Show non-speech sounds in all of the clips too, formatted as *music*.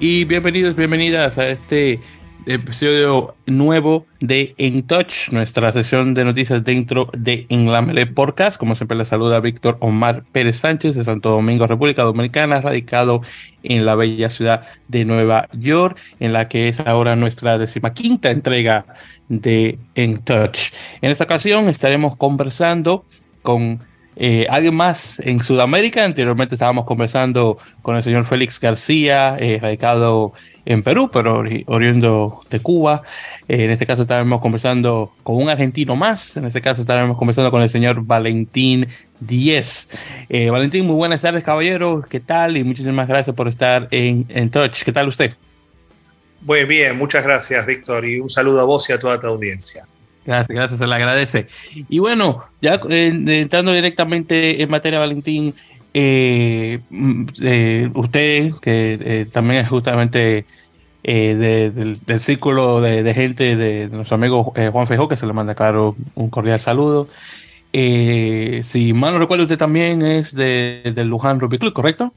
y bienvenidos, bienvenidas a este episodio nuevo de In Touch, nuestra sesión de noticias dentro de Enlamele Podcast. Como siempre, les saluda Víctor Omar Pérez Sánchez de Santo Domingo, República Dominicana, radicado en la bella ciudad de Nueva York, en la que es ahora nuestra decimaquinta entrega de In Touch. En esta ocasión estaremos conversando con eh, alguien más en Sudamérica. Anteriormente estábamos conversando con el señor Félix García, eh, radicado en Perú, pero oriundo de Cuba. Eh, en este caso estaremos conversando con un argentino más. En este caso estaremos conversando con el señor Valentín Díez. Valentín, muy buenas tardes, caballero. ¿Qué tal? Y muchísimas gracias por estar en, en Touch. ¿Qué tal usted? Muy bien, muchas gracias, Víctor, y un saludo a vos y a toda tu audiencia. Gracias, gracias, se le agradece. Y bueno, ya eh, entrando directamente en materia, Valentín, eh, mm, eh, usted, que también es justamente del, círculo de, gente de, nuestro amigo Juan Fejo, que se le manda claro un cordial saludo. si mal no recuerdo, usted también es de, del Luján Rugby Club, ¿correcto?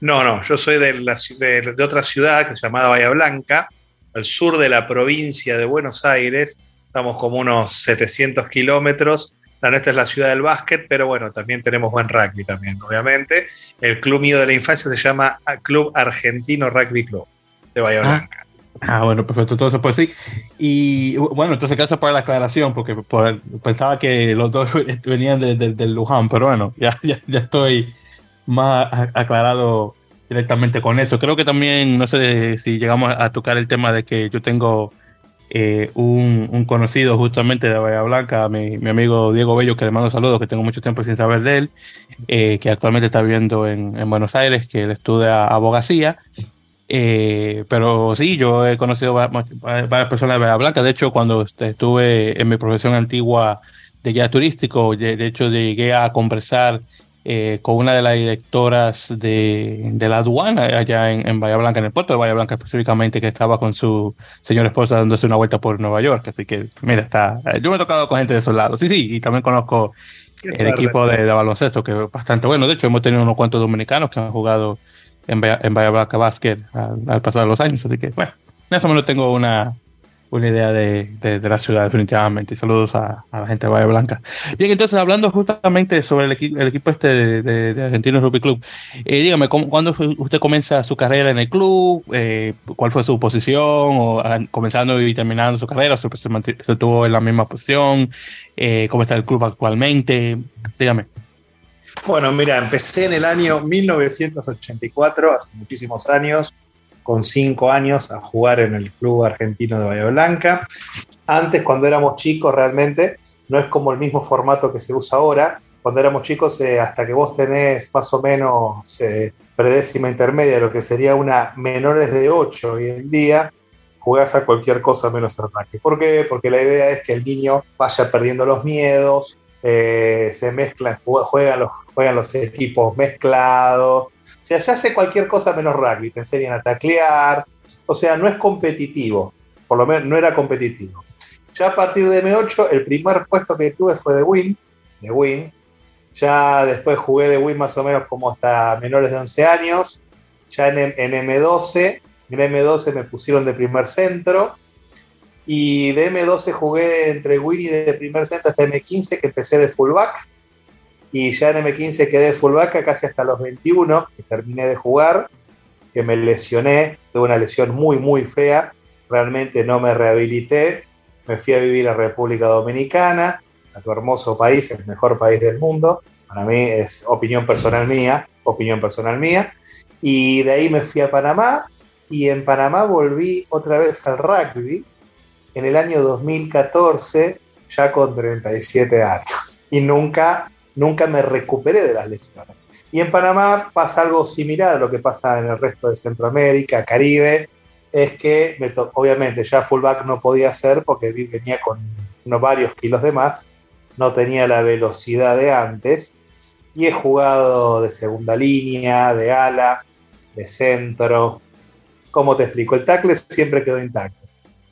No, no, yo soy de, la, de, otra ciudad que se llama Bahía Blanca, al sur de la provincia de Buenos Aires, estamos como unos 700 kilómetros. La nuestra es la ciudad del básquet, pero bueno, también tenemos buen rugby también, obviamente. El club mío de la infancia se llama Club Argentino Rugby Club de Bahía ah. Blanca. Ah, bueno, perfecto. Entonces, pues sí. Y bueno, entonces gracias por la aclaración, porque pensaba que los dos *laughs* venían del Luján, pero bueno, ya, ya, ya estoy más aclarado directamente con eso. Creo que también, no sé si llegamos a tocar el tema de que yo tengo eh, un, conocido justamente de Bahía Blanca, mi, mi, amigo Diego Bello, que le mando saludos, que tengo mucho tiempo sin saber de él, eh, que actualmente está viviendo en, en, Buenos Aires, que él estudia abogacía. Eh, pero sí, yo he conocido varias personas de Bahía Blanca. De hecho, cuando estuve en mi profesión antigua de guía turístico, de hecho llegué a conversar eh, con una de las directoras de, de la aduana allá en, en, Bahía Blanca, en el puerto de Bahía Blanca específicamente, que estaba con su señora esposa dándose una vuelta por Nueva York. Así que, mira, está. Eh, yo me he tocado con gente de esos lados. Sí, sí, y también conozco el equipo de, de, baloncesto, que es bastante bueno. De hecho, hemos tenido unos cuantos dominicanos que han jugado en en Bahía Blanca Basket al, al pasar de los años. Así que, bueno, eso menos tengo una, una idea de, de, la ciudad, definitivamente. Y saludos a, la gente de Bahía Blanca. Bien, entonces, hablando justamente sobre el, equipo, este de, Argentinos Rugby Club, eh, dígame, ¿cuándo usted comienza su carrera en el club? Eh, ¿Cuál fue su posición? ¿O ah, comenzando y terminando su carrera? ¿Se, se, se tuvo en la misma posición? Eh, ¿Cómo está el club actualmente? Dígame. Bueno, mira, empecé en el año 1984, hace muchísimos años con cinco años a jugar en el Club Argentino de Bahía Blanca. Antes, cuando éramos chicos, realmente no es como el mismo formato que se usa ahora. Cuando éramos chicos, eh, hasta que vos tenés más o menos eh, predécima intermedia, lo que sería una menores de 8 hoy en día, jugás a cualquier cosa menos rugby. ¿Por qué? Porque la idea es que el niño vaya perdiendo los miedos, eh, se mezclan, juegan los, juegan los equipos mezclados, o sea, se hace cualquier cosa menos rugby, te enseñan a taclear, o sea, no es competitivo, por lo menos no era competitivo. Ya a partir de M8, el primer puesto que tuve fue de Win, de Win. Ya después jugué de Win más o menos como hasta menores de 11 años. Ya en, en M12, en M12 me pusieron de primer centro. Y de M12 jugué entre Win y de primer centro hasta M15, que empecé de fullback y ya en M15 quedé fullback casi hasta los 21, que terminé de jugar, que me lesioné, tuve una lesión muy, muy fea, realmente no me rehabilité, me fui a vivir a República Dominicana, a tu hermoso país, el mejor país del mundo, para mí es opinión personal mía, opinión personal mía, y de ahí me fui a Panamá, y en Panamá volví otra vez al rugby en el año 2014, ya con 37 años, y nunca nunca me recuperé de las lesiones. Y en Panamá pasa algo similar a lo que pasa en el resto de Centroamérica, Caribe, es que obviamente ya fullback no podía ser porque venía con unos varios kilos de más, no tenía la velocidad de antes y he jugado de segunda línea, de ala, de centro. ¿Cómo te explico? El tackle siempre quedó intacto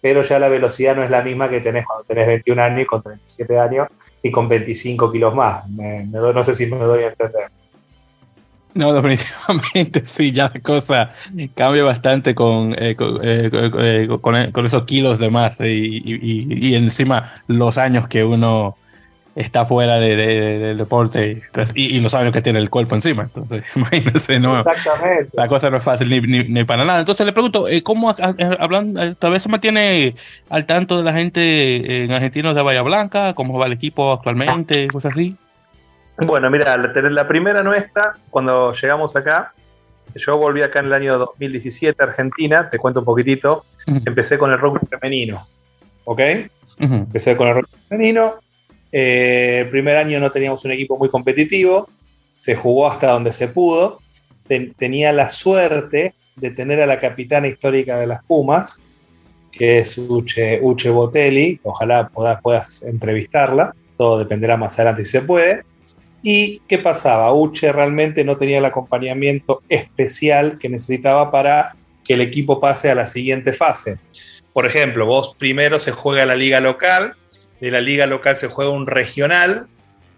pero ya la velocidad no es la misma que tenés cuando tenés 21 años y con 37 años y con 25 kilos más. Me, no sé si me doy a entender. No, definitivamente *laughs* sí, ya la cosa cambia bastante con, eh, eh, eh, con, esos kilos de más y, encima los años que uno está fuera de, del deporte y, los años que tiene el cuerpo encima. Entonces, *laughs* imagínense, no, Exactamente. la cosa no es fácil ni, para nada. Entonces le pregunto, ¿cómo hablando, tal vez se mantiene al tanto de la gente en Argentinos de Bahía Blanca? ¿Cómo va el equipo actualmente? Cosas así. Bueno, mira, la primera nuestra, cuando llegamos acá, yo volví acá en el año 2017 a Argentina, te cuento un poquitito, empecé con el rugby femenino, ¿ok? Empecé con el rugby femenino, eh, el primer año no teníamos un equipo muy competitivo, se jugó hasta donde se pudo, tenía la suerte de tener a la capitana histórica de las Pumas, que es Uche, Botelli, ojalá puedas, puedas entrevistarla, todo dependerá más adelante si se puede. ¿Y qué pasaba? Uche realmente no tenía el acompañamiento especial que necesitaba para que el equipo pase a la siguiente fase. Por ejemplo, vos primero se juega la liga local, de la liga local se juega un regional,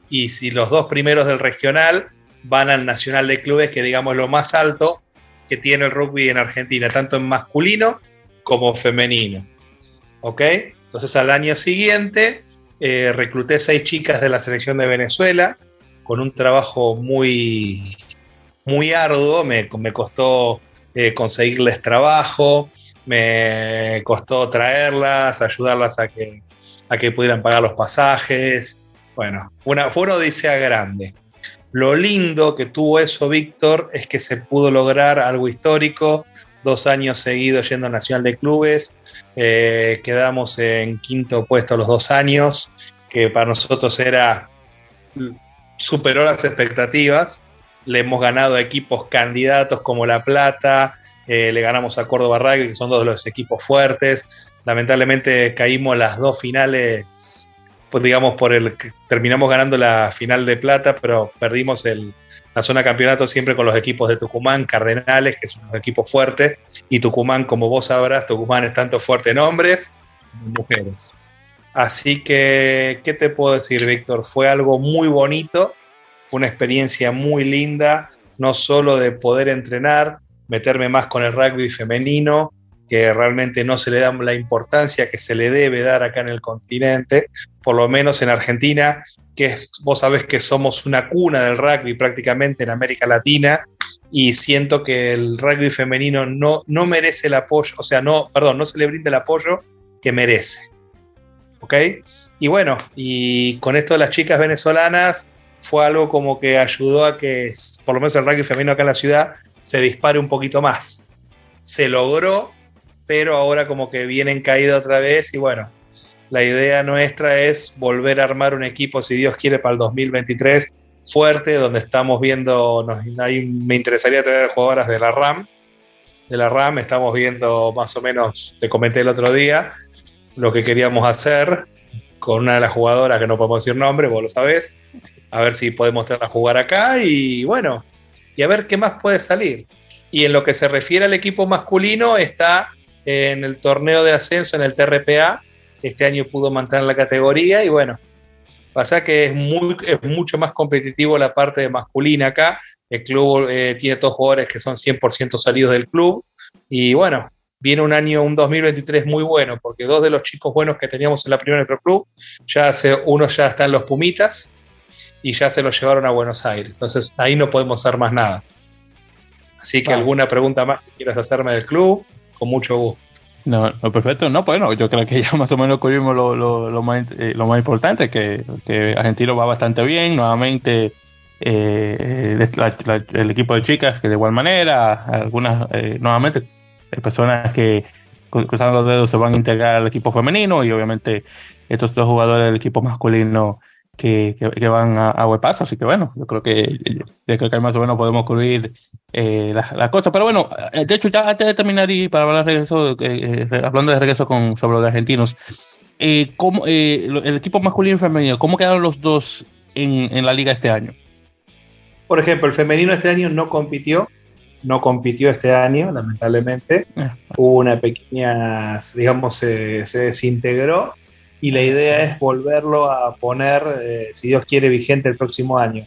y si los dos primeros del regional van al nacional de clubes, que digamos lo más alto que tiene el rugby en Argentina, tanto en masculino como femenino. ¿Ok? Entonces al año siguiente eh, recluté seis chicas de la selección de Venezuela, con un trabajo muy, muy arduo, me, costó eh, conseguirles trabajo, me costó traerlas, ayudarlas a que, a que pudieran pagar los pasajes. Bueno, una, fue una odisea grande. Lo lindo que tuvo eso, Víctor, es que se pudo lograr algo histórico, dos años seguidos yendo a Nacional de Clubes, eh, quedamos en quinto puesto los dos años, que para nosotros era superó las expectativas. Le hemos ganado a equipos candidatos como La Plata, eh, le ganamos a Córdoba Rugby, que son dos de los equipos fuertes. Lamentablemente caímos las dos finales, pues digamos, por el terminamos ganando la final de plata, pero perdimos la zona campeonato siempre con los equipos de Tucumán, Cardenales, que son los equipos fuertes, y Tucumán, como vos sabrás, Tucumán es tanto fuerte en hombres como en mujeres. Así que, ¿qué te puedo decir, Víctor? Fue algo muy bonito, fue una experiencia muy linda, no solo de poder entrenar, meterme más con el rugby femenino, que realmente no se le da la importancia que se le debe dar acá en el continente, por lo menos en Argentina, que es, vos sabés que somos una cuna del rugby prácticamente en América Latina, y siento que el rugby femenino no, no merece el apoyo, o sea, no, perdón, no se le brinda el apoyo que merece. ¿ok? Y bueno, y con esto de las chicas venezolanas fue algo como que ayudó a que, por lo menos el rugby femenino acá en la ciudad, se dispare un poquito más. Se logró, pero ahora como que viene en caída otra vez y bueno, la idea nuestra es volver a armar un equipo, si Dios quiere, para el 2023 fuerte, donde estamos viendo, ahí me interesaría traer jugadoras de la RAM. De la RAM estamos viendo más o menos, te comenté el otro día, lo que queríamos hacer con una de las jugadoras que no podemos decir nombre, vos lo sabés, a ver si podemos traerla a jugar acá y bueno, y a ver qué más puede salir. Y en lo que se refiere al equipo masculino, está en el torneo de ascenso en el TRPA, este año pudo mantener la categoría y bueno, pasa que es, muy, es mucho más competitivo la parte de masculina acá, el club eh, tiene todos jugadores que son 100% salidos del club y bueno, viene un año, un 2023 muy bueno, porque dos de los chicos buenos que teníamos en la primera nuestro club, ya se, uno ya está en los Pumitas y ya se los llevaron a Buenos Aires. Entonces ahí no podemos hacer más nada. Así que alguna pregunta más que quieras hacerme del club, con mucho gusto. No, no, perfecto. No, bueno, yo creo que ya más o menos cubrimos lo, lo, lo, más, eh, lo más importante, que, que Argentino va bastante bien. Nuevamente, eh, el equipo de chicas, que de igual manera, algunas, eh, nuevamente, personas que cruzando los dedos se van a integrar al equipo femenino y obviamente estos dos jugadores del equipo masculino que, que, van a, a. Así que bueno, yo creo que, yo creo que más o menos podemos cubrir eh, las la cosas. Pero bueno, de hecho, ya antes de terminar y para hablar de regreso, eh, eh, hablando de regreso con, sobre los argentinos, eh, ¿cómo, el equipo masculino y femenino, ¿cómo quedaron los dos en, en la liga este año? Por ejemplo, el femenino este año no compitió no compitió este año, lamentablemente. Ah. Hubo una pequeña, digamos, se, desintegró y la idea es volverlo a poner, eh, si Dios quiere, vigente el próximo año.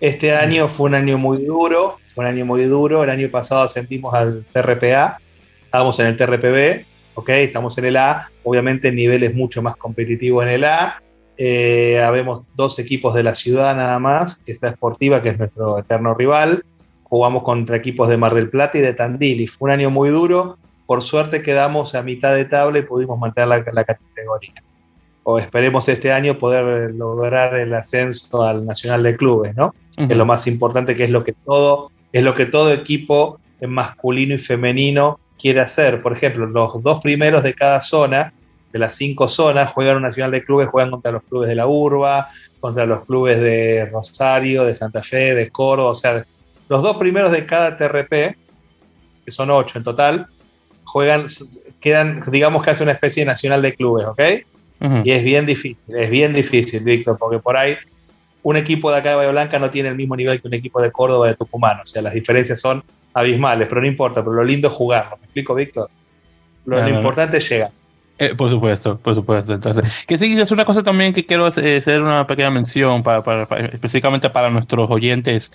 Este año fue un año muy duro, fue un año muy duro. El año pasado ascendimos al TRPA, estábamos en el TRPB, ¿ok? Estamos en el A, obviamente el nivel es mucho más competitivo en el A. Eh, habemos dos equipos de la ciudad nada más, que está Sportiva, que es nuestro eterno rival. Jugamos contra equipos de Mar del Plata y de Tandil, y fue un año muy duro. Por suerte quedamos a mitad de tabla y pudimos mantener la, categoría. O esperemos este año poder lograr el ascenso al Nacional de Clubes, ¿no? Que es lo más importante, que es lo que todo, es lo que todo equipo masculino y femenino quiere hacer. Por ejemplo, los dos primeros de cada zona, de las cinco zonas, juegan un nacional de clubes, juegan contra los clubes de la Urba, contra los clubes de Rosario, de Santa Fe, de Córdoba. O sea, los dos primeros de cada TRP, que son ocho en total, juegan, quedan, digamos que hace una especie de nacional de clubes, ¿ok? Y es bien difícil, es bien difícil, Víctor, porque por ahí un equipo de acá de Bahía Blanca no tiene el mismo nivel que un equipo de Córdoba de Tucumán. O sea, las diferencias son abismales, pero no importa, pero lo lindo es jugarlo. ¿Me explico, Víctor? Lo, importante es llegar. Eh, por supuesto, por supuesto. Entonces, que sí, es una cosa también que quiero hacer una pequeña mención para, específicamente para nuestros oyentes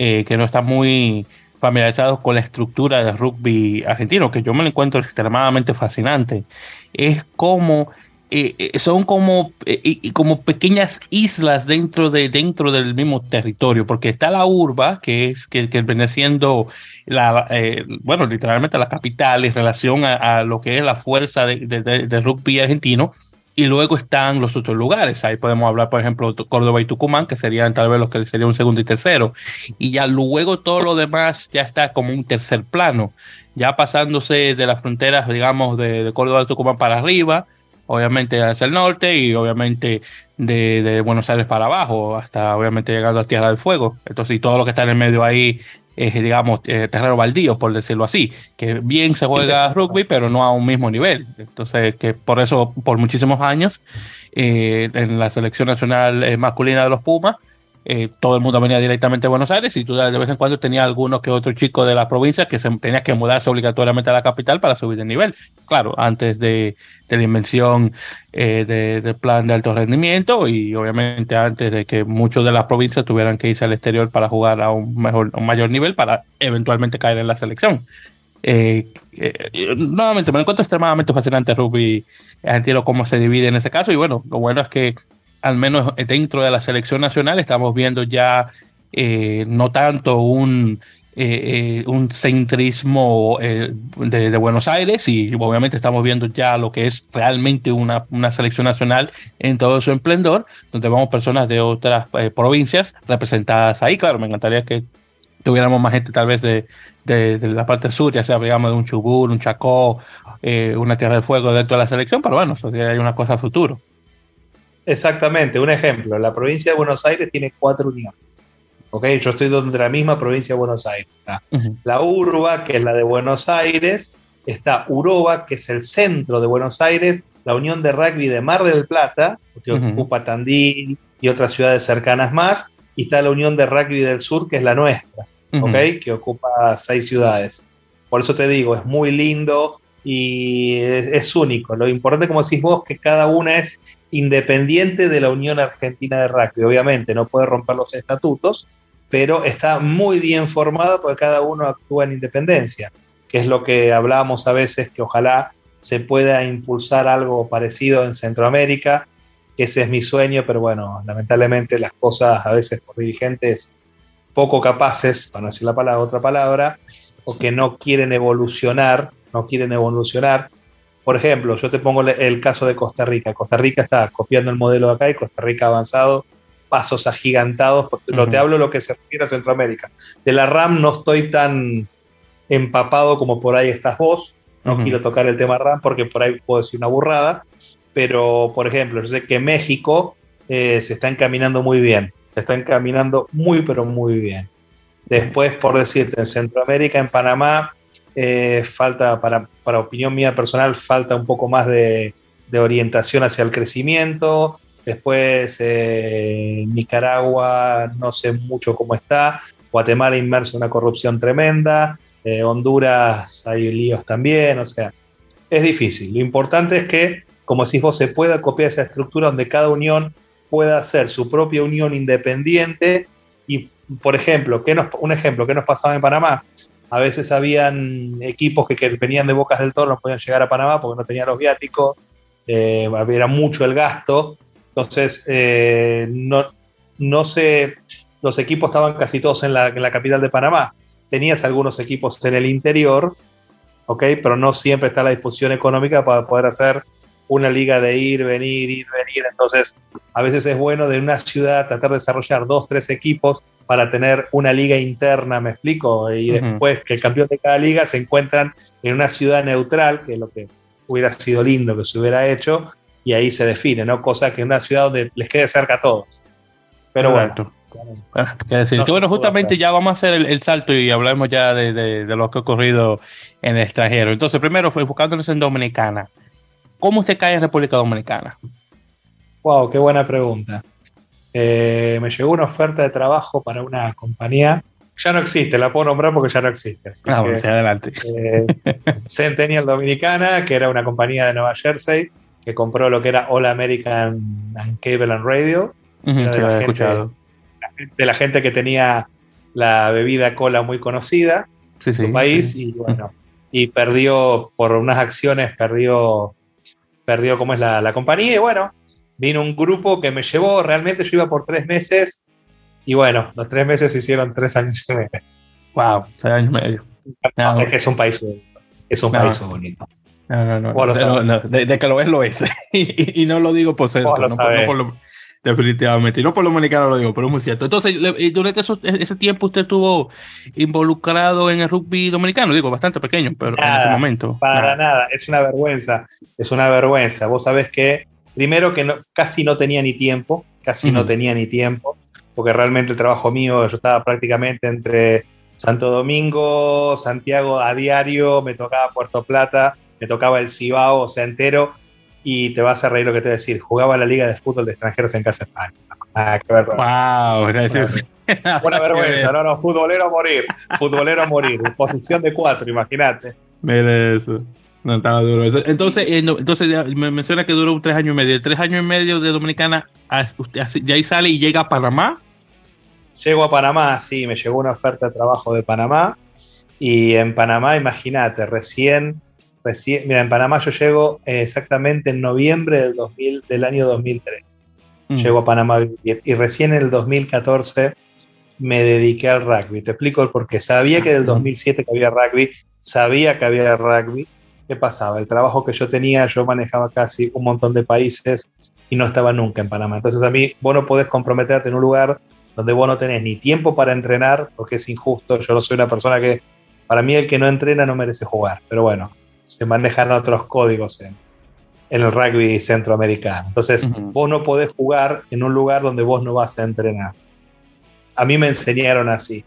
eh, que no están muy familiarizados con la estructura del rugby argentino, que yo me lo encuentro extremadamente fascinante. Es como eh, eh, son como, eh, como pequeñas islas dentro, de, dentro del mismo territorio, porque está la urba, que es que, que viene siendo la, bueno, literalmente la capital en relación a, lo que es la fuerza de, de, rugby argentino, y luego están los otros lugares. Ahí podemos hablar, por ejemplo, Córdoba y Tucumán, que serían tal vez los que serían un segundo y tercero. Y ya luego todo lo demás ya está como un tercer plano, ya pasándose de las fronteras, digamos, de, de Córdoba y Tucumán para arriba obviamente hacia el norte y obviamente de, Buenos Aires para abajo, hasta obviamente llegando a Tierra del Fuego. Entonces, y todo lo que está en el medio ahí es, digamos, eh, terreno baldío, por decirlo así, que bien se juega rugby, pero no a un mismo nivel. Entonces, que por eso, por muchísimos años, eh, en la selección nacional eh, masculina de los Pumas, eh, todo el mundo venía directamente a Buenos Aires y tú de vez en cuando tenías algunos que otros chicos de la provincia que se tenías que mudarse obligatoriamente a la capital para subir de nivel. Claro, antes de, la invención eh, del plan de alto rendimiento y obviamente antes de que muchos de las provincias tuvieran que irse al exterior para jugar a un, mejor, un mayor nivel para eventualmente caer en la selección. Eh, nuevamente, me encuentro extremadamente fascinante rugby argentino cómo se divide en ese caso y bueno, lo bueno es que al menos dentro de la selección nacional, estamos viendo ya eh, no tanto un, eh, eh, un centrismo de, Buenos Aires y obviamente estamos viendo ya lo que es realmente una, una selección nacional en todo su esplendor, donde vamos personas de otras provincias representadas ahí. Claro, me encantaría que tuviéramos más gente tal vez de, de, la parte sur, ya sea digamos de un Chubut, un Chacó, una Tierra del Fuego dentro de la selección, pero bueno, eso sería una cosa a futuro. Exactamente, un ejemplo, la provincia de Buenos Aires tiene cuatro uniones. ¿ok? Yo estoy donde la misma provincia de Buenos Aires. La Urba, que es la de Buenos Aires, está Uroba, que es el centro de Buenos Aires, la Unión de Rugby de Mar del Plata, que ocupa Tandil y otras ciudades cercanas más, y está la Unión de Rugby del Sur, que es la nuestra, ¿ok? Que ocupa seis ciudades. Por eso te digo, es muy lindo y es, es único. Lo importante, como decís vos, que cada una es independiente de la Unión Argentina de Rugby. Obviamente no puede romper los estatutos, pero está muy bien formada porque cada uno actúa en independencia, que es lo que hablábamos a veces que ojalá se pueda impulsar algo parecido en Centroamérica, ese es mi sueño, pero bueno, lamentablemente las cosas a veces por dirigentes poco capaces, para no decir la palabra, otra palabra, o que no quieren evolucionar, no quieren evolucionar, por ejemplo, yo te pongo el caso de Costa Rica. Costa Rica está copiando el modelo de acá y Costa Rica ha avanzado pasos agigantados. Lo te hablo lo que se refiere a Centroamérica. De la RAM no estoy tan empapado como por ahí estás vos. No quiero tocar el tema RAM porque por ahí puedo decir una burrada. Pero, por ejemplo, yo sé que México eh, se está encaminando muy bien. Se está encaminando muy, pero muy bien. Después, por decirte, en Centroamérica, en Panamá, eh, falta, para, para, opinión mía personal, falta un poco más de, orientación hacia el crecimiento. Después, eh, Nicaragua, no sé mucho cómo está. Guatemala inmerso en una corrupción tremenda. Eh, Honduras hay líos también. O sea, es difícil. Lo importante es que, como decís vos, se pueda copiar esa estructura donde cada unión pueda hacer su propia unión independiente y por ejemplo, ¿qué nos, un ejemplo, ¿qué nos pasaba en Panamá? A veces habían equipos que, venían de Bocas del Toro, no podían llegar a Panamá porque no tenían los viáticos, eh, era mucho el gasto, entonces eh, no, no sé, los equipos estaban casi todos en la, en la, capital de Panamá. Tenías algunos equipos en el interior, ¿ok? Pero no siempre está la disposición económica para poder hacer una liga de ir, venir, ir, venir. Entonces, a veces es bueno de una ciudad tratar de desarrollar dos, tres equipos para tener una liga interna, me explico, y después que el campeón de cada liga se encuentran en una ciudad neutral, que es lo que hubiera sido lindo que se hubiera hecho, y ahí se define, ¿no? Cosa que en una ciudad donde les quede cerca a todos. Pero bueno. bueno, justamente ya vamos a hacer el, salto y hablemos ya de, lo que ha ocurrido en el extranjero. Entonces, primero, enfocándonos en Dominicana. ¿Cómo se cae en República Dominicana? Wow, qué buena pregunta. Eh, me llegó una oferta de trabajo para una compañía. Ya no existe, la puedo nombrar porque ya no existe. Ah, adelante. Eh, Centennial Dominicana, que era una compañía de Nueva Jersey, que compró lo que era All American and Cable and Radio. de, la gente, de, la gente, que tenía la bebida cola muy conocida en su país y bueno, y perdió por unas acciones, perdió, perdió como es la, la compañía y bueno, vino un grupo que me llevó, realmente yo iba por tres meses y bueno, los tres meses se hicieron tres años y medio. Wow, tres años y medio. Es un país bonito. Es un país bonito. No, no, no. de, que lo es, lo es. *laughs* y, no lo digo por ser no, por lo, definitivamente. Y no por lo dominicano lo digo, pero es muy cierto. Entonces, durante ese tiempo usted estuvo involucrado en el rugby dominicano, digo, bastante pequeño, pero en ese momento. Para nada. es una vergüenza. Es una vergüenza. Vos sabés que primero que no, casi no tenía ni tiempo, casi no tenía ni tiempo, porque realmente el trabajo mío, yo estaba prácticamente entre Santo Domingo, Santiago a diario, me tocaba Puerto Plata, me tocaba el Cibao, o sea, entero, y te vas a reír lo que te voy a decir, jugaba la Liga de Fútbol de Extranjeros en Casa España. Ah, qué vergüenza. Wow, Una vergüenza, no, no, futbolero a morir, futbolero a morir, posición de cuatro, imagínate. Mire eso. No estaba duro. Entonces, eh, entonces me menciona que duró tres años y medio. Tres años y medio de Dominicana, de ahí sale y llega a Panamá. Llego a Panamá, sí, me llegó una oferta de trabajo de Panamá. Y en Panamá, imagínate, recién, recién, mira, en Panamá yo llego exactamente en noviembre del, 2000, del año 2003. Mm. Llego a Panamá y recién en el 2014 me dediqué al rugby. Te explico el porqué. Sabía que del 2007 que había rugby, sabía que había rugby, ¿qué pasaba? El trabajo que yo tenía, yo manejaba casi un montón de países y no estaba nunca en Panamá. Entonces a mí, vos no podés comprometerte en un lugar donde vos no tenés ni tiempo para entrenar, porque es injusto. Yo no soy una persona que, para mí el que no entrena no merece jugar. Pero bueno, se manejan otros códigos en, el rugby centroamericano. Entonces, vos no podés jugar en un lugar donde vos no vas a entrenar. A mí me enseñaron así.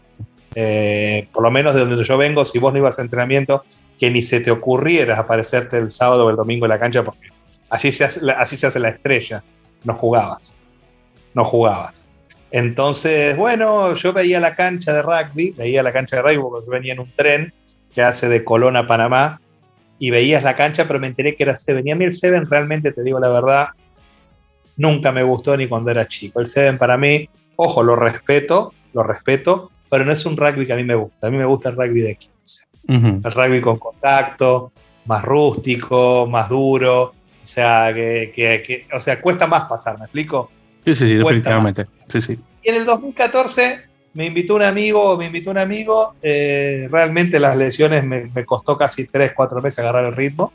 Eh, por lo menos de donde yo vengo, si vos no ibas a entrenamiento, que ni se te ocurriera aparecerte el sábado o el domingo en la cancha, porque así se hace, así se hace la estrella. No jugabas. No jugabas. Entonces, bueno, yo veía la cancha de rugby, veía la cancha de rugby porque venía en un tren que hace de Colón a Panamá y veías la cancha, pero me enteré que era Seven. Y a mí el Seven realmente, te digo la verdad, nunca me gustó ni cuando era chico. El Seven para mí, ojo, lo respeto, lo respeto, pero no es un rugby que a mí me gusta. A mí me gusta el rugby de 15. El rugby con contacto, más rústico, más duro. O sea, que, o sea, cuesta más pasar, ¿me explico? Sí, sí, definitivamente. Sí, sí. Y en el 2014 me invitó un amigo, me invitó un amigo. Eh, realmente las lesiones me, costó casi 3, 4 meses agarrar el ritmo,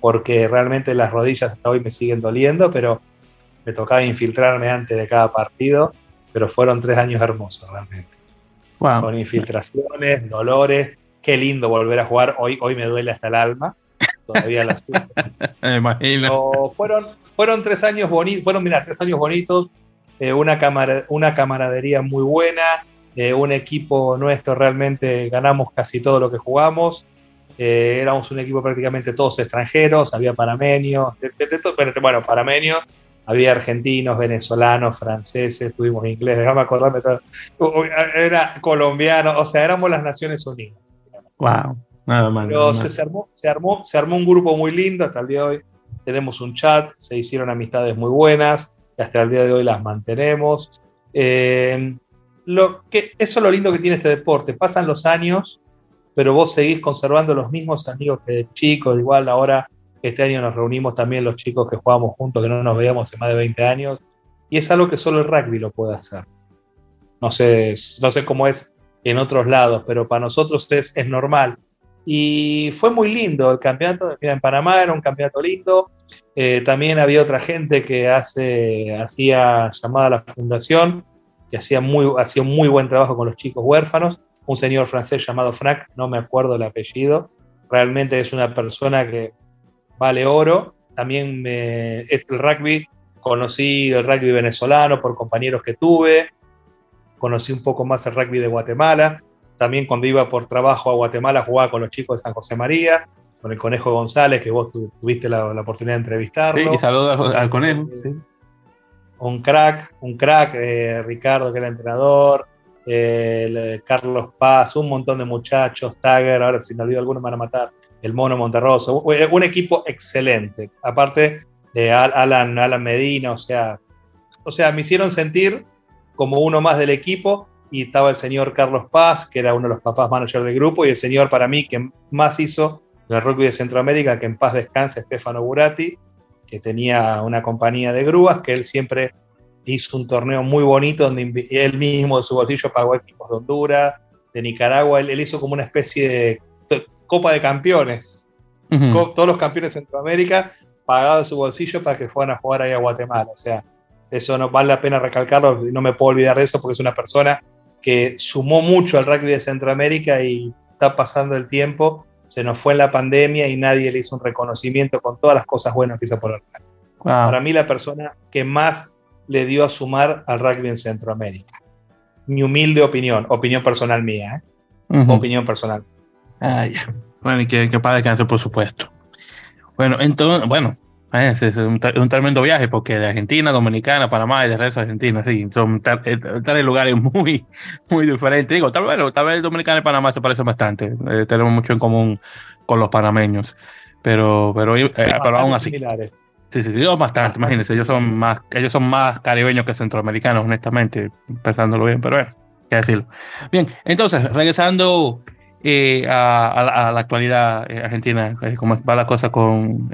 porque realmente las rodillas hasta hoy me siguen doliendo, pero me tocaba infiltrarme antes de cada partido. Pero fueron tres años hermosos realmente. Con infiltraciones, dolores, qué lindo volver a jugar. Hoy, hoy me duele hasta el alma. Todavía las *laughs* Me imagino. fueron, fueron tres años bonitos, fueron, mira, tres años bonitos, eh, una, una camaradería muy buena, eh, un equipo nuestro realmente ganamos casi todo lo que jugamos. Eh, éramos un equipo prácticamente todos extranjeros, había panameños, bueno, panameños, había argentinos, venezolanos, franceses, tuvimos inglés, déjame acordarme, era colombiano, o sea, éramos las Naciones Unidas. Wow, nada más. Pero Se, armó, se, armó, se armó un grupo muy lindo hasta el día de hoy. Tenemos un chat, se hicieron amistades muy buenas, y hasta el día de hoy las mantenemos. Eh, lo que, eso es lo lindo que tiene este deporte. Pasan los años, pero vos seguís conservando los mismos amigos que de chicos. Igual ahora, este año nos reunimos también los chicos que jugamos juntos, que no nos veíamos hace más de 20 años. Y es algo que solo el rugby lo puede hacer. No sé, no sé cómo es en otros lados, pero para nosotros es, es normal. Y fue muy lindo el campeonato. Mira, en Panamá era un campeonato lindo. Eh, también había otra gente que hace, hacía llamada a la fundación, que hacía, muy, hacía un muy buen trabajo con los chicos huérfanos. Un señor francés llamado Frank, no me acuerdo el apellido. Realmente es una persona que vale oro. También me, el rugby, conocí el rugby venezolano por compañeros que tuve. Conocí un poco más el rugby de Guatemala también cuando iba por trabajo a Guatemala jugaba con los chicos de San José María, con el Conejo González, que vos tuviste la, oportunidad de entrevistarlo. Sí, y saludos al, Conejo. Un crack, un crack, eh, Ricardo, que era entrenador, eh, Carlos Paz, un montón de muchachos, Tagger, ahora si me olvido alguno me van a matar, el Mono Monterroso, un equipo excelente. Aparte de Alan, Alan Medina, o sea, o sea, me hicieron sentir como uno más del equipo y estaba el señor Carlos Paz, que era uno de los papás manager del grupo, y el señor para mí que más hizo el rugby de Centroamérica, que en paz descanse, Stefano Burati, que tenía una compañía de grúas, que él siempre hizo un torneo muy bonito donde él mismo de su bolsillo pagó equipos de Honduras, de Nicaragua, él, hizo como una especie de Copa de Campeones. Todos los campeones de Centroamérica pagados de su bolsillo para que fueran a jugar ahí a Guatemala. O sea, eso no vale la pena recalcarlo, no me puedo olvidar de eso porque es una persona que sumó mucho al rugby de Centroamérica y está pasando el tiempo, se nos fue en la pandemia y nadie le hizo un reconocimiento con todas las cosas buenas que hizo por el rugby. Para mí la persona que más le dio a sumar al rugby en Centroamérica. Mi humilde opinión, opinión personal mía, ¿eh? opinión personal. Ah, ya. Bueno, y que, que para descansar, por supuesto. Bueno, entonces, bueno, es un, tremendo viaje porque de Argentina, Dominicana, Panamá y de resto de Argentina, sí, son eh, tres lugares muy, *laughs* muy diferentes. Digo, tal vez, tal vez Dominicana y Panamá se parecen bastante. Eh, tenemos mucho en común con los panameños, pero, pero, eh, pero aún así. Sí, sí, sí, bastante, imagínense, ellos son más, ellos son más caribeños que centroamericanos, honestamente, pensándolo bien, pero bueno, qué decirlo. Bien, entonces, regresando eh, a, la actualidad eh, argentina, eh, cómo va la cosa con,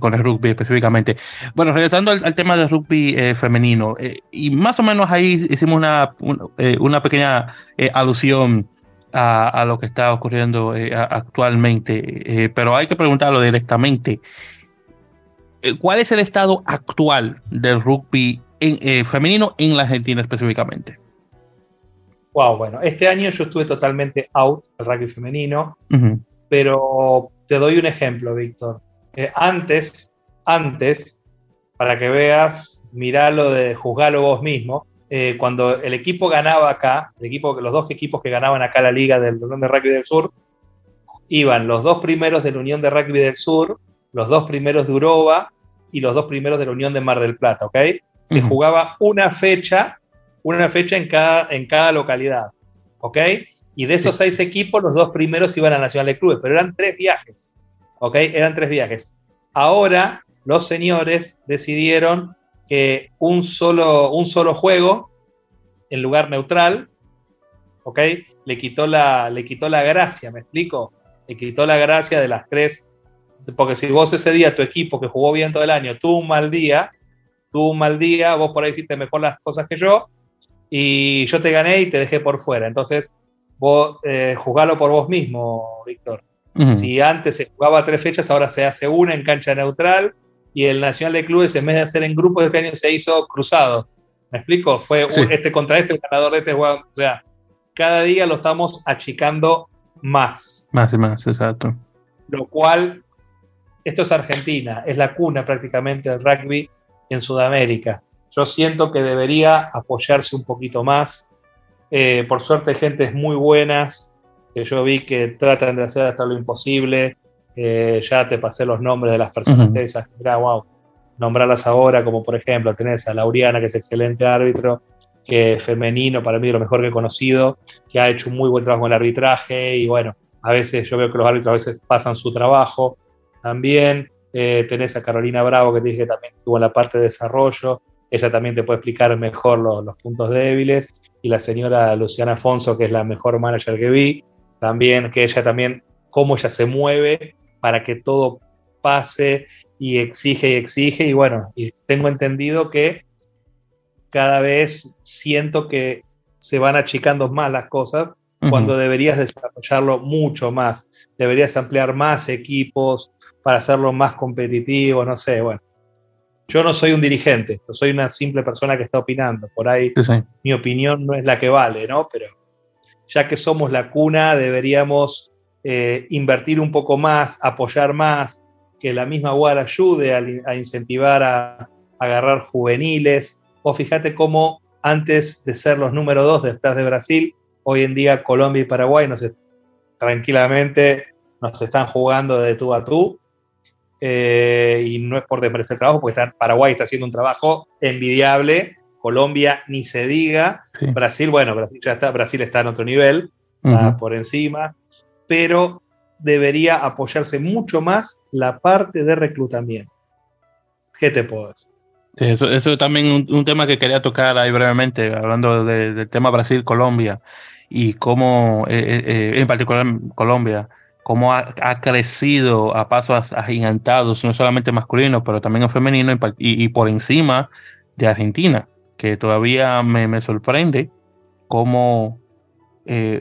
con el rugby específicamente. Bueno, regresando al, tema del rugby femenino, y más o menos ahí hicimos una, una pequeña alusión a, lo que está ocurriendo actualmente, pero hay que preguntarlo directamente. ¿Cuál es el estado actual del rugby en, femenino en la Argentina específicamente? Wow, bueno, este año yo estuve totalmente out del rugby femenino, pero te doy un ejemplo, Víctor. Eh, antes, antes, para que veas, miralo de juzgarlo vos mismo, eh, cuando el equipo ganaba acá, el equipo, los dos equipos que ganaban acá la liga del Unión de Rugby del Sur, iban los dos primeros de la Unión de Rugby del Sur, los dos primeros de Uroba y los dos primeros de la Unión de Mar del Plata, ¿ok? Se jugaba una fecha una fecha en cada, en cada localidad. ¿Ok? Y de esos seis equipos, los dos primeros iban a Nacional de Clubes, pero eran tres viajes. ¿Ok? Eran tres viajes. Ahora, los señores decidieron que un solo, un solo juego, en lugar neutral, ¿ok? Le quitó, la, le quitó la gracia, ¿me explico? Le quitó la gracia de las tres. Porque si vos ese día, tu equipo que jugó bien todo el año, tuvo un mal día, tuvo un mal día, vos por ahí hiciste mejor las cosas que yo, y yo te gané y te dejé por fuera. Entonces, vos eh, por vos mismo, Víctor. Si antes se jugaba tres fechas, ahora se hace una en cancha neutral y el Nacional de Clubes, en vez de hacer en grupos, este año se hizo cruzado. ¿Me explico? Fue este contra este, el ganador de este juego. O sea, cada día lo estamos achicando más. Más y más, exacto. Lo cual, esto es Argentina, es la cuna prácticamente del rugby en Sudamérica. Yo siento que debería apoyarse un poquito más. Eh, por suerte, gentes muy buenas, que yo vi que tratan de hacer hasta lo imposible. Eh, ya te pasé los nombres de las personas esas. Mira, wow, nombrarlas ahora, como por ejemplo, tenés a Lauriana, que es excelente árbitro, que es femenino, para mí lo mejor que he conocido, que ha hecho un muy buen trabajo en el arbitraje y bueno, a veces yo veo que los árbitros a veces pasan su trabajo también. Eh, tenés a Carolina Bravo, que te dije que también estuvo en la parte de desarrollo ella también te puede explicar mejor los puntos débiles, y la señora Luciana Afonso, que es la mejor manager que vi, también, que ella también, cómo ella se mueve para que todo pase y exige y exige, y bueno, y tengo entendido que cada vez siento que se van achicando más las cosas cuando deberías desarrollarlo mucho más, deberías ampliar más equipos para hacerlo más competitivo, no sé, bueno. Yo no soy un dirigente, yo soy una simple persona que está opinando, por ahí mi opinión no es la que vale, ¿no? Pero ya que somos la cuna, deberíamos eh, invertir un poco más, apoyar más, que la misma UAR ayude a, incentivar a, a, agarrar juveniles. O fíjate cómo antes de ser los número dos detrás de Brasil, hoy en día Colombia y Paraguay nos, tranquilamente nos están jugando de tú a tú. Eh, y no es por desmerecer el trabajo, porque Paraguay está haciendo un trabajo envidiable, Colombia ni se diga, Brasil, bueno, Brasil ya está, Brasil está en otro nivel, está por encima, pero debería apoyarse mucho más la parte de reclutamiento. ¿Qué te puedo decir? eso, eso también un, un, tema que quería tocar ahí brevemente, hablando del tema Brasil-Colombia y cómo, eh, eh, eh, en particular Colombia, cómo ha, crecido a pasos agigantados, no solamente masculino, pero también femenino y, por encima de Argentina, que todavía me, me sorprende cómo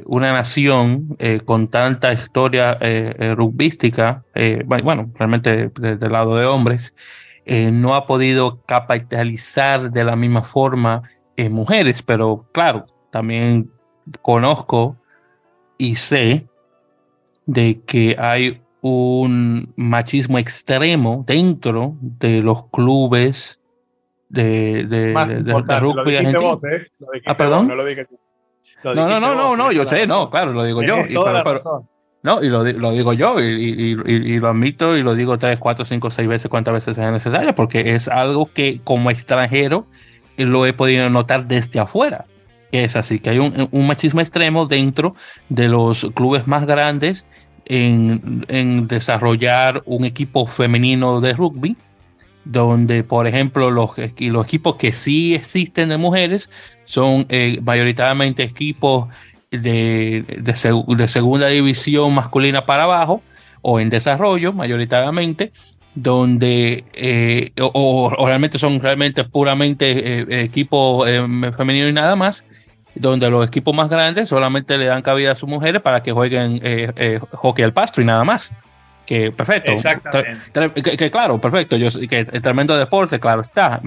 una nación con tanta historia rugbística, bueno, realmente desde el lado de hombres, eh, no ha podido capitalizar de la misma forma en mujeres, pero claro, también conozco y sé de que hay un machismo extremo dentro de los clubes de, de, rugby argentino. ¿eh? ah, perdón. no, no, no, no, no, yo sé, no, claro, lo digo yo. Y, no, y lo, lo digo yo, y, y, y, lo admito y lo digo tres, cuatro, cinco, seis veces, cuantas veces sea necesario, porque es algo que como extranjero lo he podido notar desde afuera. Que es así, que hay un, machismo extremo dentro de los clubes más grandes en, desarrollar un equipo femenino de rugby, donde, por ejemplo, los, los equipos que sí existen de mujeres son eh, mayoritariamente equipos de, de, segunda división masculina para abajo o en desarrollo mayoritariamente, donde eh, o, realmente son realmente puramente eh, equipos femeninos y nada más, donde los equipos más grandes solamente le dan cabida a sus mujeres para que jueguen hockey al pasto y nada más que perfecto. Exactamente. Que, claro, perfecto. Yo que el tremendo deporte, claro está.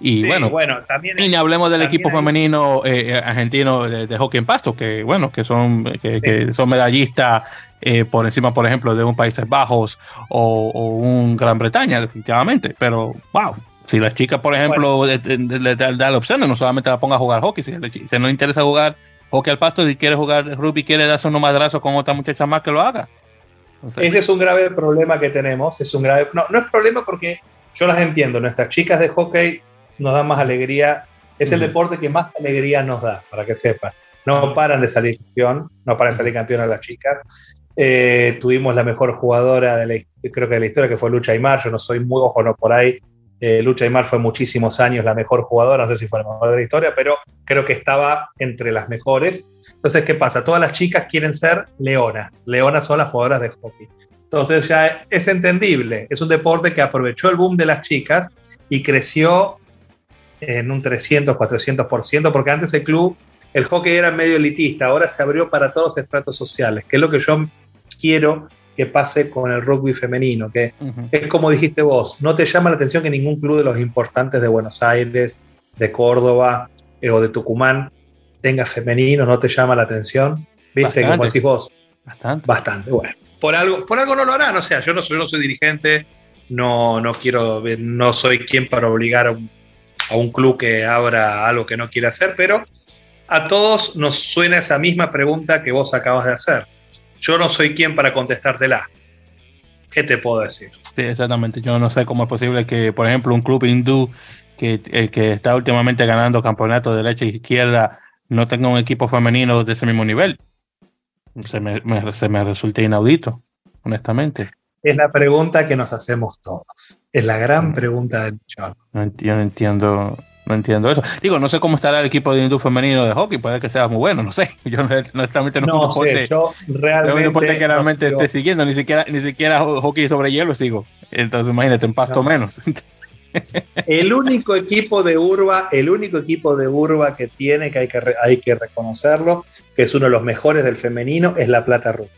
y bueno, bueno también y ni hablemos del equipo femenino eh, eh, argentino de, hockey en pasto, que bueno, que son, que, son medallistas eh, por encima, por ejemplo, de un Países Bajos o, un Gran Bretaña, definitivamente. Pero wow. Si la chica, por ejemplo, le, da, la opción, no solamente la ponga a jugar hockey, si, si no le interesa jugar hockey al pasto, si quiere jugar rugby, quiere darse unos madrazos con otra muchacha más que lo haga. Ese es un grave problema que tenemos. Es un grave, no, no es problema porque yo las entiendo. Nuestras chicas de hockey nos dan más alegría. Es el deporte que más alegría nos da, para que sepan. No paran de salir campeón, no paran de salir campeón las chicas. Eh, tuvimos la mejor jugadora de la, creo que de la historia, que fue Lucha Aymar. Yo no soy muy ojo no por ahí, eh, Lucha Aymar fue muchísimos años la mejor jugadora, no sé si fue la mejor de la historia, pero creo que estaba entre las mejores. Entonces, ¿qué pasa? Todas las chicas quieren ser leonas. Leonas son las jugadoras de hockey. Entonces ya es entendible. Es un deporte que aprovechó el boom de las chicas y creció en un 300, 400%, porque antes el club, el hockey era medio elitista, ahora se abrió para todos los estratos sociales, que es lo que yo quiero que pase con el rugby femenino, que es como dijiste vos, no te llama la atención que ningún club de los importantes de Buenos Aires, de Córdoba eh, o de Tucumán tenga femenino, no te llama la atención, viste, como decís vos. Bastante. Bastante, bueno. Por algo, por algo no lo harán, o sea, yo no soy, no soy dirigente, no, no quiero, no soy quien para obligar a un, a un club que abra algo que no quiere hacer, pero a todos nos suena esa misma pregunta que vos acabas de hacer yo no soy quien para contestártela. ¿Qué te puedo decir? Sí, exactamente. Yo no sé cómo es posible que, por ejemplo, un club hindú que, eh, que está últimamente ganando campeonatos de derecha e izquierda no tenga un equipo femenino de ese mismo nivel. Se me, se me resulta inaudito, honestamente. es la pregunta que nos hacemos todos. Es la gran mm. pregunta del millón. No entiendo, no entiendo eso. Digo, no sé cómo estará el equipo de industria femenino de hockey, puede que sea muy bueno, no sé. *laughs* Yo honestamente no, no sé, yo realmente, que realmente esté siguiendo, ni siquiera, ni siquiera hockey sobre hielo sigo. Entonces imagínate, en pasto menos. *laughs* El único equipo de Urba, el único equipo de Urba que tiene, que hay que, hay que reconocerlo, que es uno de los mejores del femenino, es La Plata Rugby.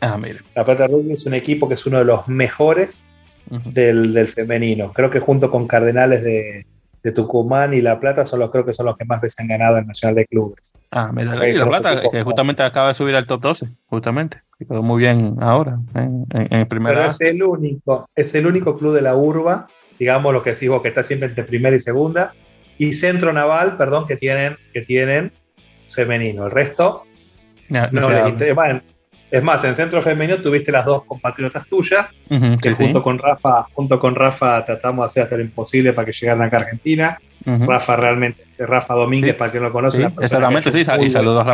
Ah, mira. La Plata Rugby es un equipo que es uno de los mejores del, del, femenino. Creo que junto con Cardenales de, de Tucumán y La Plata son los, creo que son los que más veces han ganado el Nacional de Clubes. Ah, mira, La Plata, que justamente acaba de subir al top 12, justamente. Quedó muy bien ahora, en, en, primera. Pero es el único, es el único club de la urba, digamos lo que decís vos, que está siempre entre primera y segunda, y centro naval, perdón, que tienen, que tienen femenino. El resto no, no les interesa. Es más, en Centro Femenino tuviste las dos compatriotas tuyas, que junto con Rafa, junto con Rafa tratamos de hacer hasta lo imposible para que llegaran acá a Argentina. Rafa realmente, Rafa Domínguez, para quien lo conoce. exactamente, sí, y saludo a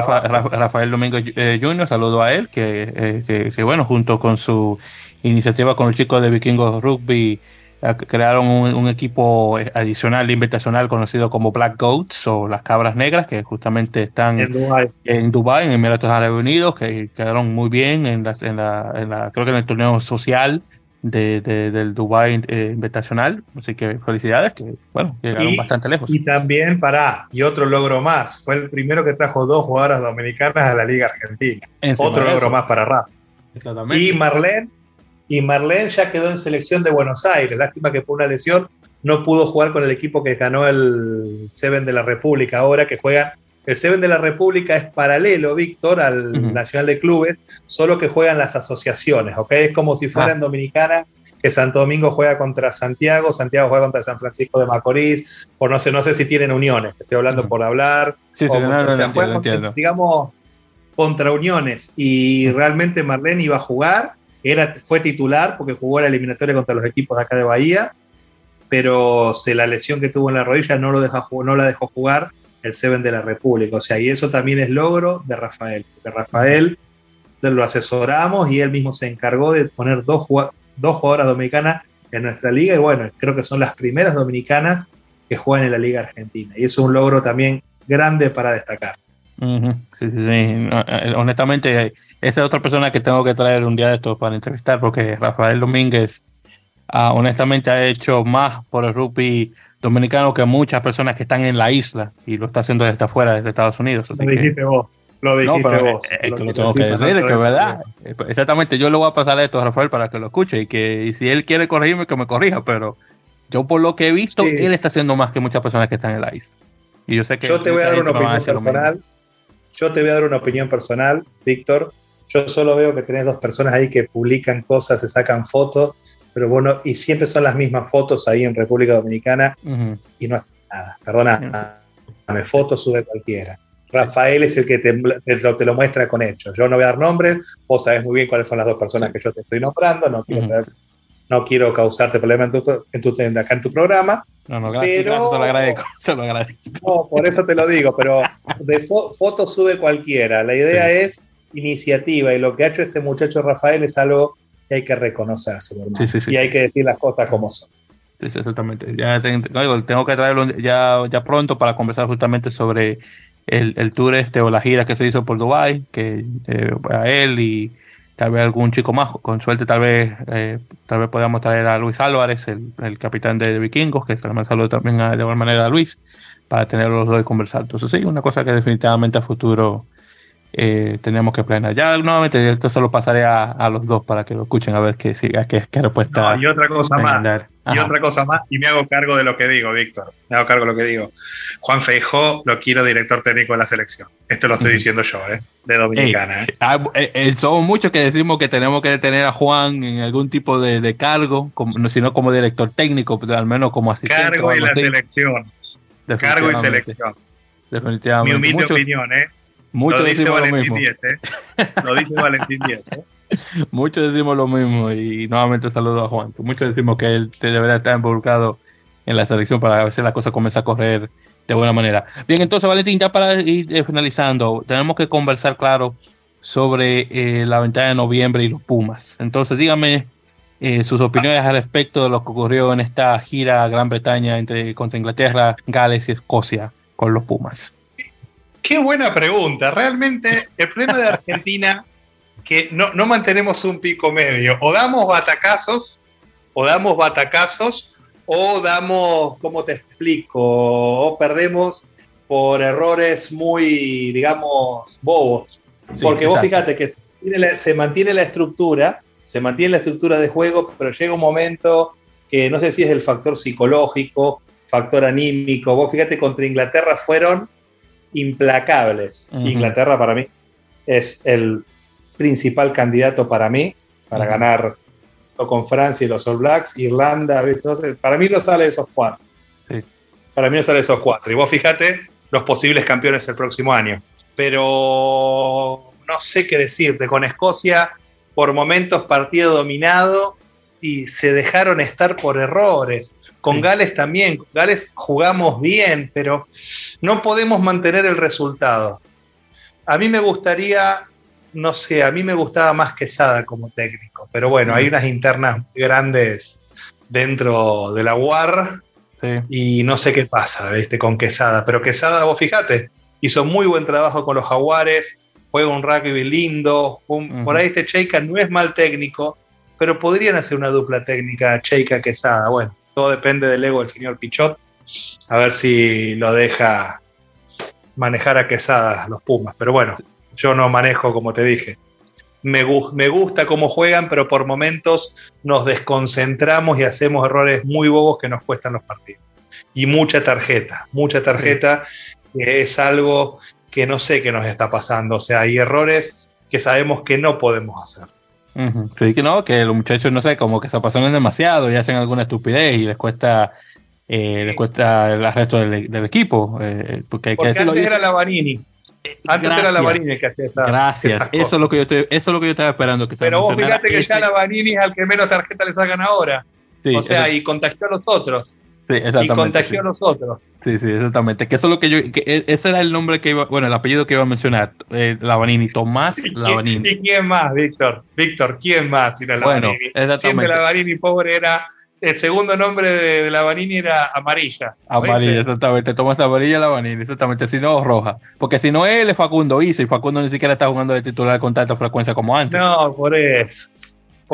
Rafael Domínguez eh, Jr., saludo a él, eh, que, que, bueno, junto con su iniciativa con el chico de Vikingos Rugby, crearon un, equipo adicional invitacional conocido como Black Goats o las cabras negras que justamente están en Dubai, en, Dubai, en Emiratos Árabes Unidos, que quedaron muy bien en la, en la, creo que en el torneo social de, del Dubai eh, invitacional. Así que felicidades, que bueno, llegaron bastante lejos. Y también para, y otro logro más, fue el primero que trajo dos jugadoras dominicanas a la Liga Argentina. otro logro más para Rafa. Y Marlene y Marlene ya quedó en selección de Buenos Aires. Lástima que por una lesión no pudo jugar con el equipo que ganó el Seven de la República ahora, que juega. El Seven de la República es paralelo, Víctor, al Nacional de Clubes, solo que juegan las asociaciones, ¿ok? Es como si fuera en ah. Dominicana, que Santo Domingo juega contra Santiago, Santiago juega contra San Francisco de Macorís, por no sé, no sé si tienen uniones, estoy hablando por hablar. Sí, sí, no, entiendo, digamos, contra uniones. Y realmente Marlene iba a jugar era, fue titular porque jugó la eliminatoria contra los equipos de acá de Bahía, pero la lesión que tuvo en la rodilla no, lo no la dejó jugar el Seven de la República. O sea, y eso también es logro de Rafael, porque Rafael lo asesoramos y él mismo se encargó de poner dos, dos jugadoras dominicanas en nuestra liga y bueno, creo que son las primeras dominicanas que juegan en la liga argentina. Y eso es un logro también grande para destacar. Sí, sí, sí. Eh, honestamente, esa es otra persona que tengo que traer un día de esto para entrevistar, porque Rafael Domínguez, ah, honestamente, ha hecho más por el rugby dominicano que muchas personas que están en la isla y lo está haciendo desde afuera, desde Estados Unidos. lo dijiste vos. Lo dijiste vos. Es, que lo tengo que decir, es que es verdad. Eh, pues, exactamente, yo le voy a pasar esto a Rafael para que lo escuche y que si él quiere corregirme, que me corrija, pero yo por lo que he visto, él está haciendo más que muchas personas que están en la isla. Y yo sé que yo te voy a dar una opinión personal. Yo te voy a dar una opinión personal, Víctor. Yo solo veo que tenés dos personas ahí que publican cosas, se sacan fotos, pero bueno, y siempre son las mismas fotos ahí en República Dominicana y no hacen nada. Perdona, dame fotos sube cualquiera. Rafael es el que te, lo muestra con hechos. Yo no voy a dar nombres, vos sabés muy bien cuáles son las dos personas que yo te estoy nombrando, no quiero, no quiero causarte problemas en tu, en acá en tu programa. No, no, gracias, pero, se lo agradezco, *laughs* se lo agradezco. No, por eso te lo digo, pero de fotos sube cualquiera. La idea es iniciativa y lo que ha hecho este muchacho Rafael es algo que hay que reconocerse, y hay que decir las cosas como son. Sí, exactamente. Ya tengo, que traerlo ya, ya pronto para conversar justamente sobre el, el, tour este o la gira que se hizo por Dubai, que eh, a él y tal vez algún chico más, con suerte tal vez eh, tal vez podamos traer a Luis Álvarez, el, el capitán de Vikingos, que se me saludo también de alguna manera a Luis, para tenerlos los dos y conversar. Entonces sí, una cosa que definitivamente a futuro eh, tenemos que planear. Ya nuevamente esto se lo pasaré a, a, los dos para que lo escuchen a ver qué, qué, qué respuesta. No, y otra cosa más. Y otra cosa más, y me hago cargo de lo que digo, Víctor. Me hago cargo de lo que digo. Juan Feijó lo quiero director técnico de la selección. Esto lo estoy diciendo yo, ¿eh? De Dominicana. ¿eh? Ah, eh, eh, somos muchos que decimos que tenemos que tener a Juan en algún tipo de, de cargo, como, no sino como director técnico, pero al menos como asistente. Cargo y la selección. Cargo y selección. Definitivamente. Mi humilde opinión, ¿eh? Muchos lo dice Valentín lo ¿eh? Lo dice Valentín Díaz, ¿eh? Muchos decimos lo mismo y nuevamente saludo a Juan. Muchos decimos que él debería estar involucrado en la selección para ver si la cosa comienza a correr de buena manera. Bien, entonces Valentín, ya para ir eh, finalizando, tenemos que conversar, claro, sobre eh, la ventana de noviembre y los Pumas. Entonces, dígame eh, sus opiniones al respecto de lo que ocurrió en esta gira a Gran Bretaña entre, contra Inglaterra, Gales y Escocia con los Pumas. Qué buena pregunta. Realmente el problema de Argentina que no, no mantenemos un pico medio. O damos batacazos, o damos batacazos, o damos, ¿cómo te explico? O perdemos por errores muy, digamos, bobos. Porque vos fíjate que se mantiene la estructura, se mantiene la estructura de juego, pero llega un momento que no sé si es el factor psicológico, factor anímico. Vos fíjate, contra Inglaterra fueron implacables. Inglaterra para mí es el principal candidato para mí, para ganar con Francia y los All Blacks, Irlanda, para mí no sale de esos cuatro. Para mí no sale de esos cuatro. Y vos fíjate los posibles campeones el próximo año. Pero no sé qué decirte, con Escocia por momentos partido dominado y se dejaron estar por errores. Con Gales también, con Gales jugamos bien, pero no podemos mantener el resultado. A mí me gustaría no sé, a mí me gustaba más Quesada como técnico, pero bueno, hay unas internas muy grandes dentro de la UAR y no sé qué pasa ¿viste? con Quesada, pero Quesada, vos fíjate, hizo muy buen trabajo con los Jaguares, juega un rugby lindo, por ahí este Cheika no es mal técnico, pero podrían hacer una dupla técnica Cheika-Quesada, bueno, todo depende del ego del señor Pichot, a ver si lo deja manejar a Quesada los Pumas, pero bueno, yo no manejo, como te dije. Me, me, gusta cómo juegan, pero por momentos nos desconcentramos y hacemos errores muy bobos que nos cuestan los partidos. Y mucha tarjeta, mucha tarjeta, que es algo que no sé qué nos está pasando. O sea, hay errores que sabemos que no podemos hacer. Sí, que no, que los muchachos, no sé, como que se apasionan demasiado y hacen alguna estupidez y les cuesta eh, les cuesta el resto del, equipo. Eh, porque hay que decirlo. era la Vanini. Antes era la Vanini que hacía esa. Gracias. eso, es lo que yo eso es lo que yo estaba esperando. Que Pero vos fíjate que ya la Vanini es al que menos tarjeta le sacan ahora. o sea, y contagió a los otros. Sí, exactamente. Y contagió a los otros. Sí, sí, exactamente. Que eso es lo que yo. Que e, ese era el nombre que iba. Bueno, el apellido que iba a mencionar. Eh, la Vanini. Tomás Lavanini. ¿Y quién más, Víctor? Víctor, ¿quién más? Era bueno, Exactamente. Siempre la Vanini pobre era el segundo nombre de, la Vanini era amarilla. Amarilla, exactamente. Tomas amarilla la Vanini, exactamente. Si no, roja. Porque si no, él es Facundo Isa y Facundo ni siquiera está jugando de titular con tanta frecuencia como antes. No, por eso.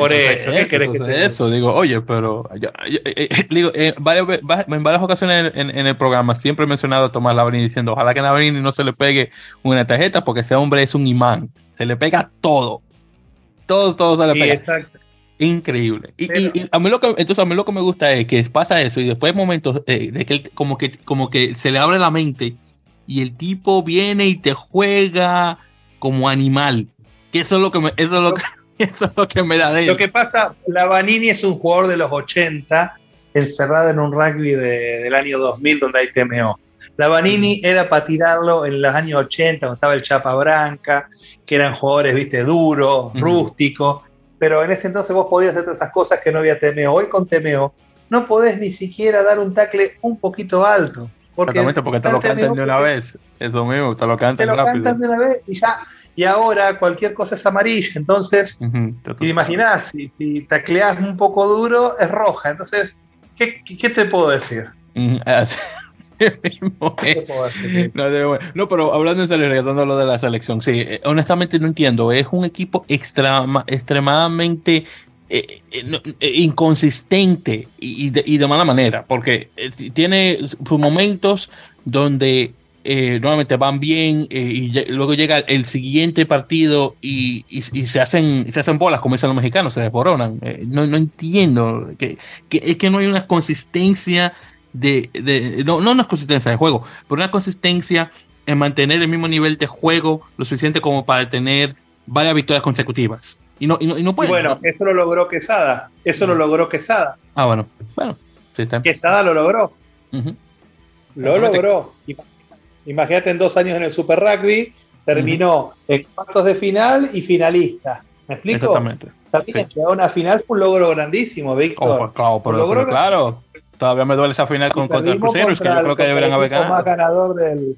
Por eso, ¿qué querés que te Eso, digo, oye, pero eh, eh, digo, eh, en varias ocasiones en, el programa siempre he mencionado a Tomás Lavanini diciendo, ojalá que a Lavanini no se le pegue una tarjeta porque ese hombre es un imán, se le pega todo, todo, todo se le pega. Exacto. Increíble. Y, a mí lo que, entonces a mí lo que me gusta es que pasa eso y después momentos eh, de que como que como que se le abre la mente y el tipo viene y te juega como animal. Que eso es lo que me, eso es lo que, *laughs* eso es lo que me da de Lo que pasa, la Vanini es un jugador de los 80 encerrado en un rugby del año 2000 donde hay TMO. La Vanini era para tirarlo en los años 80, cuando estaba el Chapa Branca, que eran jugadores, viste, duros, rústicos pero en ese entonces vos podías hacer todas esas cosas que no había TMO. Hoy con TMO no podés ni siquiera dar un tackle un poquito alto. Porque Exactamente, porque te lo cantan de una vez. Eso mismo, te lo cantan te lo Cantan de una vez y ya. Y ahora cualquier cosa es amarilla. Entonces, y imaginás, si, si, tacleás un poco duro, es roja. Entonces, ¿qué, qué te puedo decir? *laughs* no, pero hablando en serio, regresando a lo de la selección, sí, eh, honestamente no entiendo. Es un equipo extremadamente eh, eh, inconsistente y de, mala manera, porque tiene momentos donde nuevamente van bien y luego llega el siguiente partido y, se hacen se hacen bolas como dicen los mexicanos, se desboronan. no, no entiendo que, es que no hay una consistencia de, no, no una consistencia de juego, pero una consistencia en mantener el mismo nivel de juego lo suficiente como para tener varias victorias consecutivas. Y no, y no, y no puede. bueno, eso lo logró Quesada. Eso lo logró Quesada. Ah, bueno. Bueno, Quesada lo logró. Lo logró. Imagínate en dos años en el Super Rugby, terminó en cuartos de final y finalista. ¿Me explico? Exactamente. También sí. a una final fue un logro grandísimo, Víctor. Oh, claro, pero, claro, Todavía me duele esa final con, contra el Cruzeiro, que yo creo que deberían haber ganado. Más ganador del,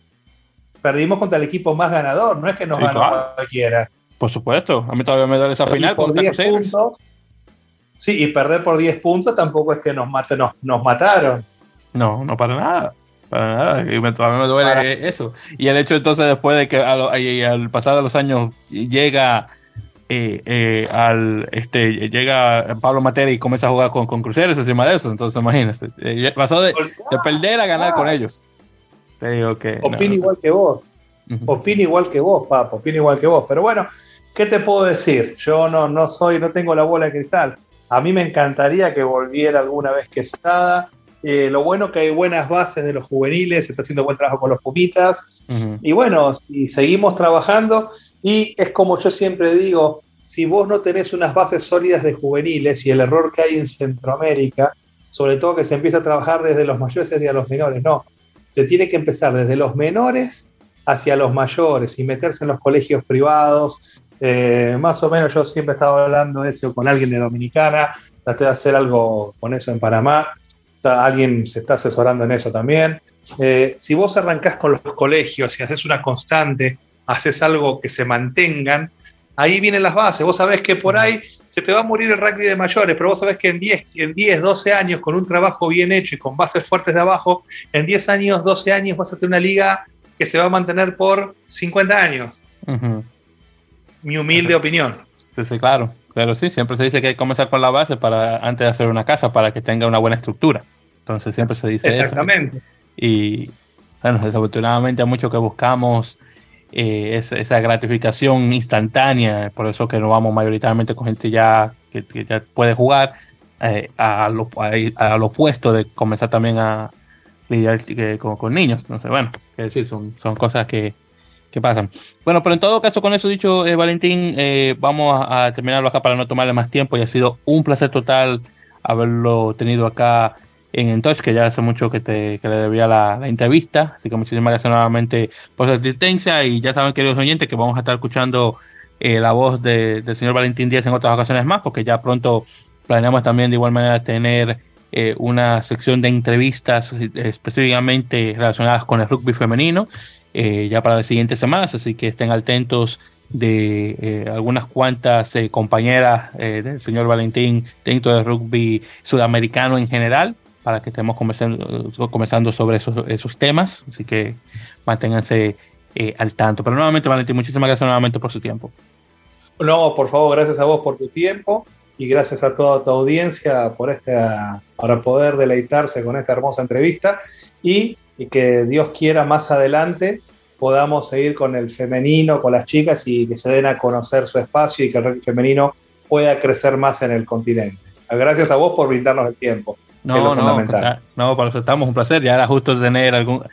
perdimos contra el equipo más ganador, no es que nos ganó cualquiera. Por supuesto, a mí todavía me duele esa final el Cruzeiro. Sí, y perder por 10 puntos tampoco es que nos, mate, nos, nos mataron. No, no para nada. Para nada. Y me, todavía me duele eso. Y el hecho entonces después de que al pasar de los años llega eh, eh, al este llega Pablo Matera y comienza a jugar con, con cruceros encima de eso. Entonces imagínate. Eh, pasó de, perder a ganar con ellos. Te digo que. Opina igual que vos. Opina igual que vos, Papo. Opina igual que vos. Pero bueno, ¿qué te puedo decir? Yo no, no soy, no tengo la bola de cristal. A mí me encantaría que volviera alguna vez que está. Eh, lo bueno que hay buenas bases de los juveniles, se está haciendo buen trabajo con los Pumitas. Y bueno, y seguimos trabajando. Y es como yo siempre digo, si vos no tenés unas bases sólidas de juveniles y el error que hay en Centroamérica, sobre todo que se empieza a trabajar desde los mayores hacia los menores, no. Se tiene que empezar desde los menores hacia los mayores y meterse en los colegios privados. Eh, más o menos yo siempre estaba hablando de eso con alguien de Dominicana, traté de hacer algo con eso en Panamá alguien se está asesorando en eso también. Eh, si vos arrancás con los colegios y haces una constante, haces algo que se mantengan, ahí vienen las bases. Vos sabés que por ahí se te va a morir el rugby de mayores, pero vos sabés que en 10, en 10 12 años, con un trabajo bien hecho y con bases fuertes de abajo, en 10 años, 12 años vas a tener una liga que se va a mantener por 50 años. Mi humilde opinión. Sí, sí, claro. Pero sí, siempre se dice que hay que comenzar con la base para antes de hacer una casa para que tenga una buena estructura. Entonces siempre se dice Exactamente. Y bueno, desafortunadamente hay mucho que buscamos eh, esa, gratificación instantánea, por eso que nos vamos mayoritariamente con gente ya que, ya puede jugar, eh, a, lo, a, lo, opuesto de comenzar también a lidiar con, con, niños. Entonces, bueno, es decir, son, son cosas que, que pasan. Bueno, pero en todo caso, con eso dicho, eh, Valentín, vamos a, terminarlo acá para no tomarle más tiempo y ha sido un placer total haberlo tenido acá en Entoch, que ya hace mucho que, te, que le debía la, entrevista. Así que muchísimas gracias nuevamente por su asistencia. Y ya saben, queridos oyentes, que vamos a estar escuchando eh, la voz del señor Valentín Díaz en otras ocasiones más, porque ya pronto planeamos también de igual manera tener eh, una sección de entrevistas eh, específicamente relacionadas con el rugby femenino, ya para las siguientes semanas. Así que estén atentos de algunas cuantas compañeras del señor Valentín dentro del rugby sudamericano en general para que estemos conversando, sobre esos, temas. Así que manténganse eh, al tanto. Pero nuevamente, Valentín, muchísimas gracias nuevamente por su tiempo. No, por favor, gracias a vos por tu tiempo y gracias a toda tu audiencia por esta, para poder deleitarse con esta hermosa entrevista y, que Dios quiera más adelante podamos seguir con el femenino, con las chicas y que se den a conocer su espacio y que el femenino pueda crecer más en el continente. Gracias a vos por brindarnos el tiempo. No, no, no, para eso estamos, un placer. Ya era justo tener algún,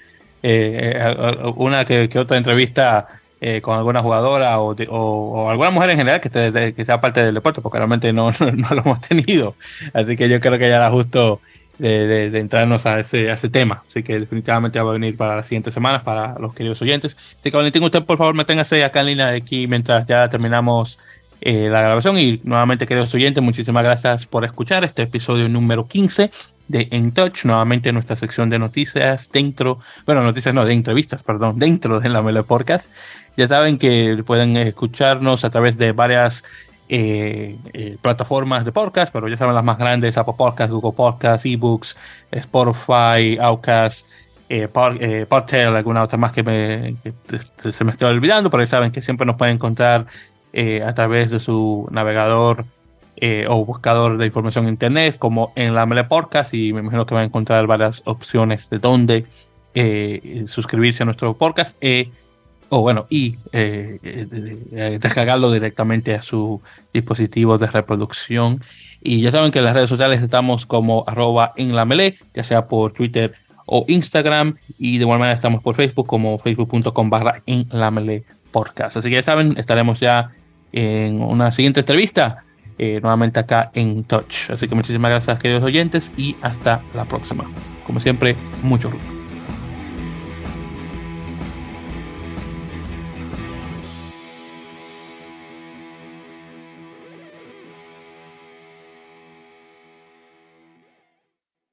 eh, eh, una que, otra entrevista eh, con alguna jugadora o, alguna mujer en general que, que sea parte del deporte, porque realmente *laughs* no, no, lo hemos tenido. Así que yo creo que ya era justo de, entrarnos a ese, a ese tema. Así que definitivamente va a venir para las siguientes semanas, para los queridos oyentes. Así que Valentín, usted por favor manténgase acá en línea de aquí mientras ya terminamos eh, la grabación. Y nuevamente, queridos oyentes, muchísimas gracias por escuchar este episodio número 15 de En Touch, nuevamente nuestra sección de noticias dentro, bueno, noticias no, de entrevistas, perdón, dentro de la Mele Podcast. Ya saben que pueden escucharnos a través de varias eh, eh, plataformas de podcast, pero ya saben las más grandes, Apple Podcasts, Google Podcasts, eBooks, Spotify, Outcast, eh, alguna otra más que, me, se me estoy olvidando, pero ya saben que siempre nos pueden encontrar eh, a través de su navegador eh, o buscador de información en internet, como en la Mele Podcast, y me imagino que van a encontrar varias opciones de dónde eh, suscribirse a nuestro podcast, o bueno, y descargarlo directamente a su dispositivo de reproducción. Y ya saben que en las redes sociales estamos como arroba en la Mele, ya sea por Twitter o Instagram, y de igual manera estamos por Facebook como facebook.com barra en la Mele Podcast. Así que ya saben, estaremos ya en una siguiente entrevista, eh, nuevamente acá en Touch. Así que muchísimas gracias, queridos oyentes, y hasta la próxima. Como siempre, mucho gusto.